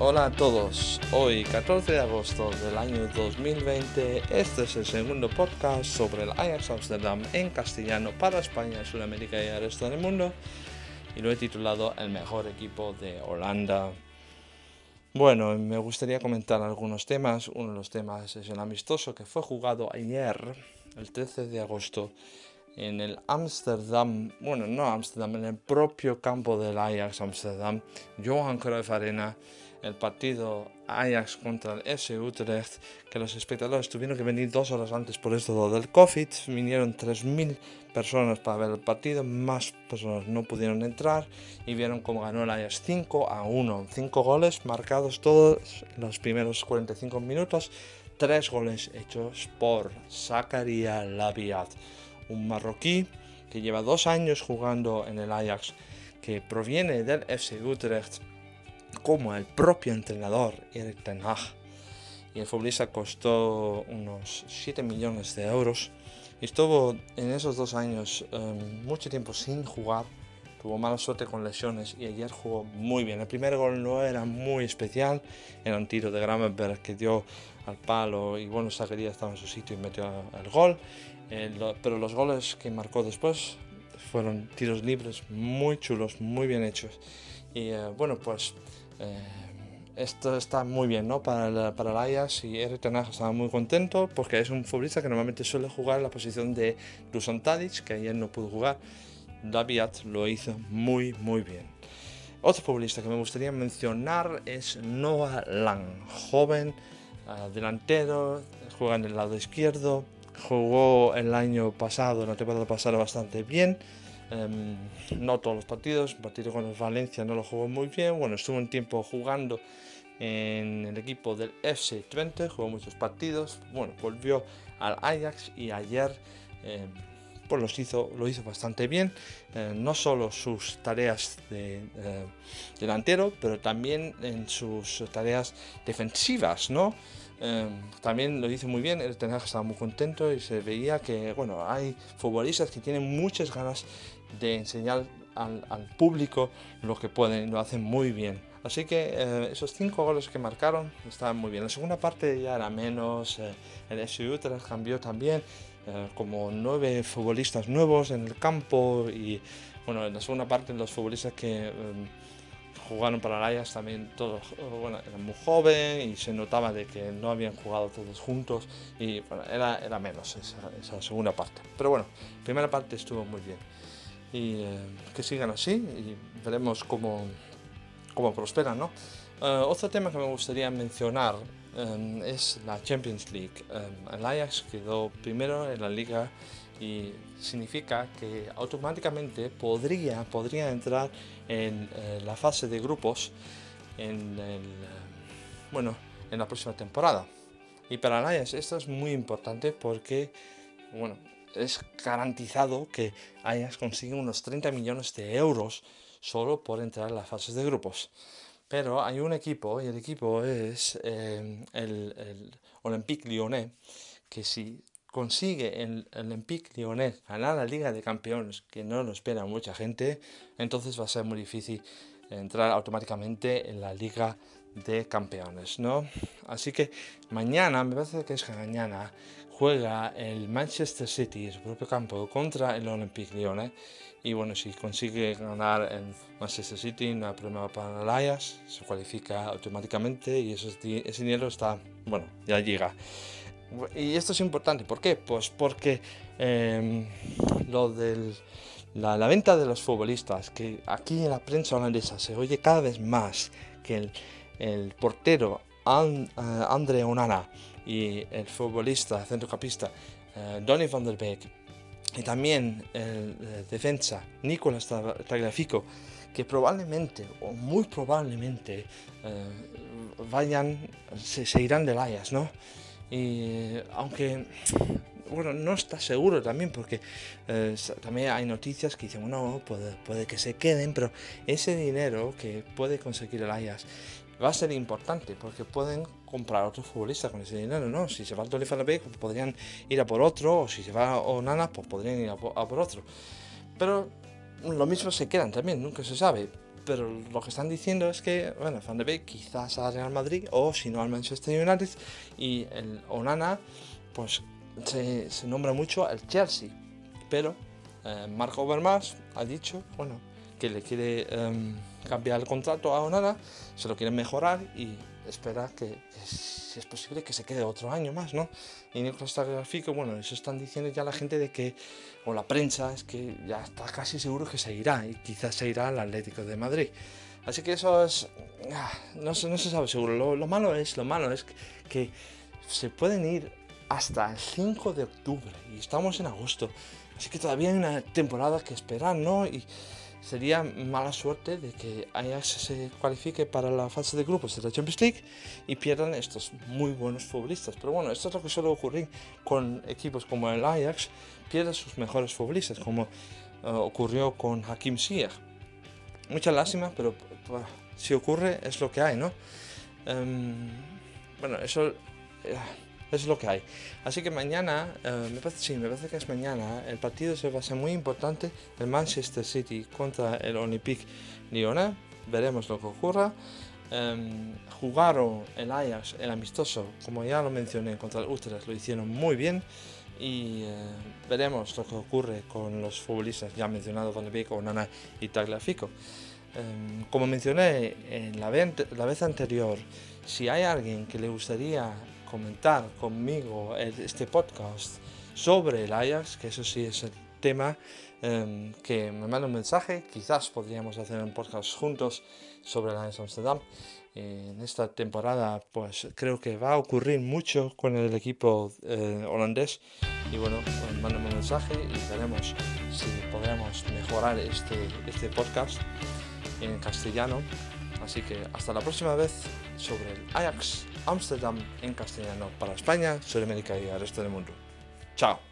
Hola a todos, hoy 14 de agosto del año 2020, este es el segundo podcast sobre el Ajax Amsterdam en castellano para España, Sudamérica y el resto del mundo y lo he titulado El mejor equipo de Holanda. Bueno, me gustaría comentar algunos temas, uno de los temas es el amistoso que fue jugado ayer, el 13 de agosto, en el Amsterdam, bueno, no Amsterdam, en el propio campo del Ajax Amsterdam, Johan Cruyff Arena, el partido Ajax contra el FC Utrecht, que los espectadores tuvieron que venir dos horas antes por esto del COVID, vinieron 3.000 personas para ver el partido, más personas no pudieron entrar y vieron cómo ganó el Ajax 5 a 1, 5 goles marcados todos los primeros 45 minutos, 3 goles hechos por Zakaria Labiat, un marroquí que lleva dos años jugando en el Ajax, que proviene del FC Utrecht como el propio entrenador Erik Ten Hag. Y el futbolista costó unos 7 millones de euros. Y estuvo en esos dos años em, mucho tiempo sin jugar. Tuvo mala suerte con lesiones y ayer jugó muy bien. El primer gol no era muy especial. Era un tiro de Gravenberg que dio al palo y bueno, Zaguería estaba en su sitio y metió el gol. Eh, pero los goles que marcó después fueron tiros libres muy chulos, muy bien hechos. Y eh, bueno, pues eh, esto está muy bien ¿no? para, el, para el Ajax y Erik estaba muy contento porque es un futbolista que normalmente suele jugar en la posición de Dusan Tadic, que ayer no pudo jugar. Daviat lo hizo muy muy bien. Otro futbolista que me gustaría mencionar es Noah Lang, joven, uh, delantero, juega en el lado izquierdo, jugó el año pasado, la temporada pasada bastante bien. Em, no todos los partidos, un partido con el Valencia no lo jugó muy bien, bueno, estuvo un tiempo jugando en el equipo del FC Twente, jugó muchos partidos, bueno, volvió al Ajax y ayer em, pues los hizo, lo hizo bastante bien, eh, no solo sus tareas de eh, delantero, pero también en sus tareas defensivas, ¿no? Em, también lo hizo muy bien, el Ten estaba muy contento y se veía que, bueno, hay futbolistas que tienen muchas ganas de enseñar al, público lo que pueden, lo hacen muy bien. Así que eh, esos cinco goles que marcaron estaban muy bien. La segunda parte ya era menos, eh, el SU cambió también, eh, como nueve futbolistas nuevos en el campo y bueno, en la segunda parte los futbolistas que em, jugaron para el Ajax también todos bueno, eran muy jóvenes y se notaba de que no habían jugado todos juntos y era, era menos esa, esa segunda parte. Pero bueno, primera parte estuvo muy bien y eh, que sigan así y veremos cómo, cómo prosperan. ¿no? Eh, otro tema que me gustaría mencionar eh, es la Champions League. el Ajax quedó primero en la liga y significa que automáticamente podría, podría entrar en la fase de grupos en, el, bueno, en la próxima temporada. Y para el Ajax esto es muy importante porque bueno, es garantizado que Ajax consigue unos 30 millones de euros solo por entrar en las fases de grupos. Pero hay un equipo, y el equipo es eh, el, el, Olympique Lyonnais, que si consigue el, el Olympique Lyonnais ganar la Liga de Campeones, que no lo espera mucha gente, entonces va a ser muy difícil entrar automáticamente en la Liga de Campeones, ¿no? Así que mañana, me parece que es mañana, juega el Manchester City en su propio campo contra el Olympique Lyon. Y bueno, si consigue ganar en Manchester City, no hay problema para el se cualifica automáticamente y ese dinero está, bueno, ya llega. Y esto es importante, ¿por qué? Pues porque em, lo de la, venta de los futbolistas, que aquí en la prensa holandesa se oye cada vez más que el, el portero And, uh, Andre Onana y el futbolista centrocampista uh, Donny van der Beek y también el, el defensa Nicolas Tagliafico que probablemente o muy probablemente uh, vayan se, se, irán del Ajax ¿no? y aunque bueno, no está seguro también porque eh, también hay noticias que dicen, no, puede, puede, que se queden, pero ese dinero que puede conseguir el Ajax va a ser importante porque pueden comprar otro futbolista con ese dinero, ¿no? Si se va el Tony pues podrían ir a por otro, o si se va Onana, pues podrían ir a por, otro. Pero lo mismo se quedan también, nunca se sabe. pero lo que están diciendo es que, bueno, Van de Beek quizás al Real Madrid o si no al Manchester United y el Onana, pues se, se nombra mucho al Chelsea, pero eh, Marco Overmars ha dicho, bueno, que le quiere em, cambiar el contrato a Onana, se lo quiere mejorar y espera que, si es posible, que se quede otro año más, ¿no? Y Nicolás Tagliafico, bueno, eso están diciendo ya la gente de que, o la prensa, es que ya está casi seguro que se irá y quizás se irá al Atlético de Madrid. Así que eso es, ah, no, se, no se sabe seguro. Lo, lo, malo es, lo malo es que se pueden ir hasta el 5 de octubre y estamos en agosto. Así que todavía hay una temporada que esperar, ¿no? Sería mala suerte de que Ajax se cualifique para la fase de grupos de la Champions League y pierdan estos muy buenos futbolistas. Pero bueno, esto es lo que suele ocurrir con equipos como el Ajax, pierden sus mejores futbolistas, como uh, ocurrió con Hakim Ziyech. Mucha lástima, pero si ocurre es lo que hay, ¿no? Um, bueno, eso... Uh, es lo que hay. Así que mañana, uh, me parece, sí, me parece que es mañana, el partido se va a ser muy importante, el Manchester City contra el Olympique Lyonnais, veremos lo que ocurra. Um, jugaron el Ajax, el amistoso, como ya lo mencioné, contra el Utrecht, lo hicieron muy bien y uh, veremos lo que ocurre con los futbolistas ya mencionados Van de Beek, Onana y Tagliafico. Um, como mencioné en la la vez anterior, si hay alguien que le gustaría comentar conmigo este podcast sobre el Ajax, que eso sí es el tema, eh, que me manda un mensaje, quizás podríamos hacer un podcast juntos sobre el Ajax Amsterdam. En esta temporada, pues creo que va a ocurrir mucho con el equipo eh, holandés. Y bueno, pues, mándame un mensaje y veremos si podemos mejorar este, este podcast en castellano. Así que hasta la próxima vez sobre el Ajax Amsterdam en castellano para España, Sudamérica y el resto del mundo. Chao.